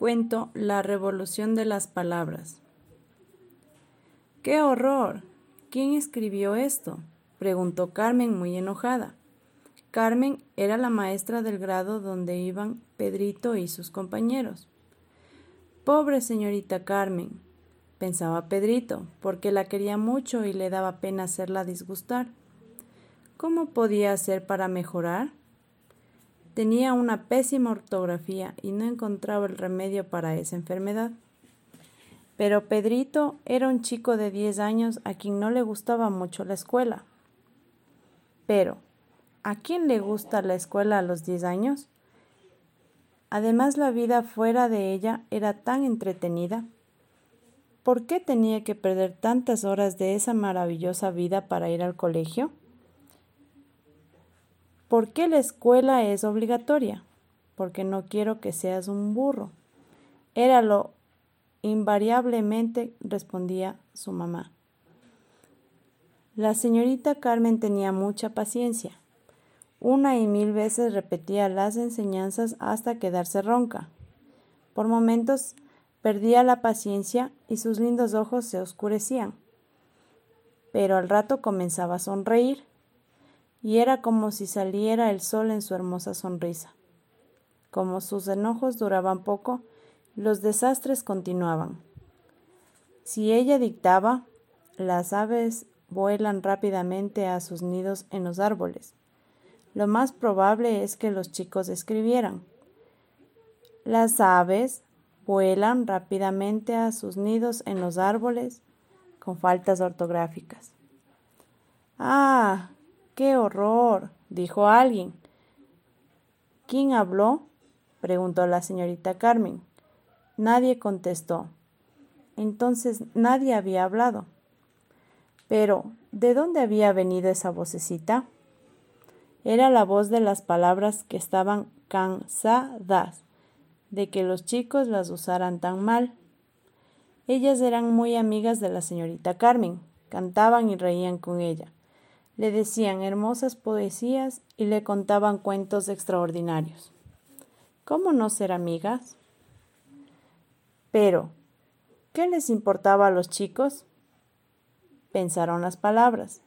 Cuento La revolución de las palabras. ¡Qué horror! ¿Quién escribió esto? preguntó Carmen muy enojada. Carmen era la maestra del grado donde iban Pedrito y sus compañeros. Pobre señorita Carmen, pensaba Pedrito, porque la quería mucho y le daba pena hacerla disgustar. ¿Cómo podía hacer para mejorar? Tenía una pésima ortografía y no encontraba el remedio para esa enfermedad. Pero Pedrito era un chico de diez años a quien no le gustaba mucho la escuela. Pero, ¿a quién le gusta la escuela a los diez años? Además, la vida fuera de ella era tan entretenida. ¿Por qué tenía que perder tantas horas de esa maravillosa vida para ir al colegio? ¿Por qué la escuela es obligatoria? Porque no quiero que seas un burro. Era lo invariablemente respondía su mamá. La señorita Carmen tenía mucha paciencia. Una y mil veces repetía las enseñanzas hasta quedarse ronca. Por momentos perdía la paciencia y sus lindos ojos se oscurecían. Pero al rato comenzaba a sonreír y era como si saliera el sol en su hermosa sonrisa. Como sus enojos duraban poco, los desastres continuaban. Si ella dictaba, las aves vuelan rápidamente a sus nidos en los árboles. Lo más probable es que los chicos escribieran. Las aves vuelan rápidamente a sus nidos en los árboles con faltas ortográficas. Ah, ¡Qué horror! dijo alguien. ¿Quién habló? preguntó la señorita Carmen. Nadie contestó. Entonces nadie había hablado. Pero, ¿de dónde había venido esa vocecita? Era la voz de las palabras que estaban cansadas de que los chicos las usaran tan mal. Ellas eran muy amigas de la señorita Carmen, cantaban y reían con ella le decían hermosas poesías y le contaban cuentos extraordinarios. ¿Cómo no ser amigas? Pero, ¿qué les importaba a los chicos? Pensaron las palabras.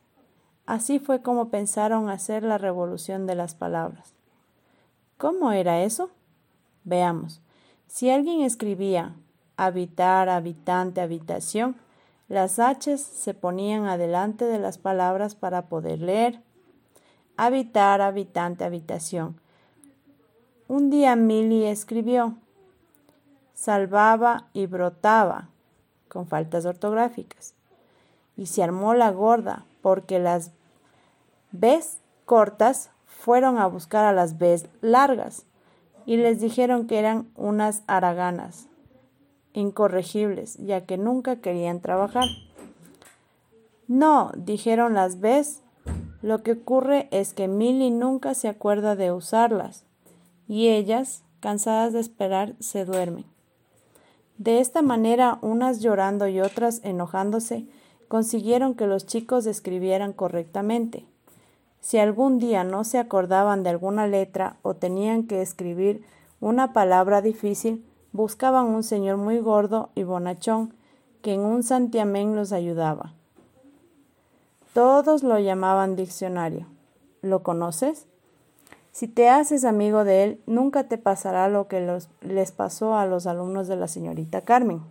Así fue como pensaron hacer la revolución de las palabras. ¿Cómo era eso? Veamos. Si alguien escribía habitar, habitante, habitación, las H se ponían adelante de las palabras para poder leer. Habitar, habitante, habitación. Un día Milly escribió salvaba y brotaba con faltas ortográficas. Y se armó la gorda porque las Bs cortas fueron a buscar a las Bs largas y les dijeron que eran unas haraganas incorregibles, ya que nunca querían trabajar. No, dijeron las Bs, lo que ocurre es que Milly nunca se acuerda de usarlas, y ellas, cansadas de esperar, se duermen. De esta manera, unas llorando y otras enojándose, consiguieron que los chicos escribieran correctamente. Si algún día no se acordaban de alguna letra o tenían que escribir una palabra difícil, buscaban un señor muy gordo y bonachón que en un santiamén los ayudaba. Todos lo llamaban diccionario. ¿Lo conoces? Si te haces amigo de él, nunca te pasará lo que les pasó a los alumnos de la señorita Carmen.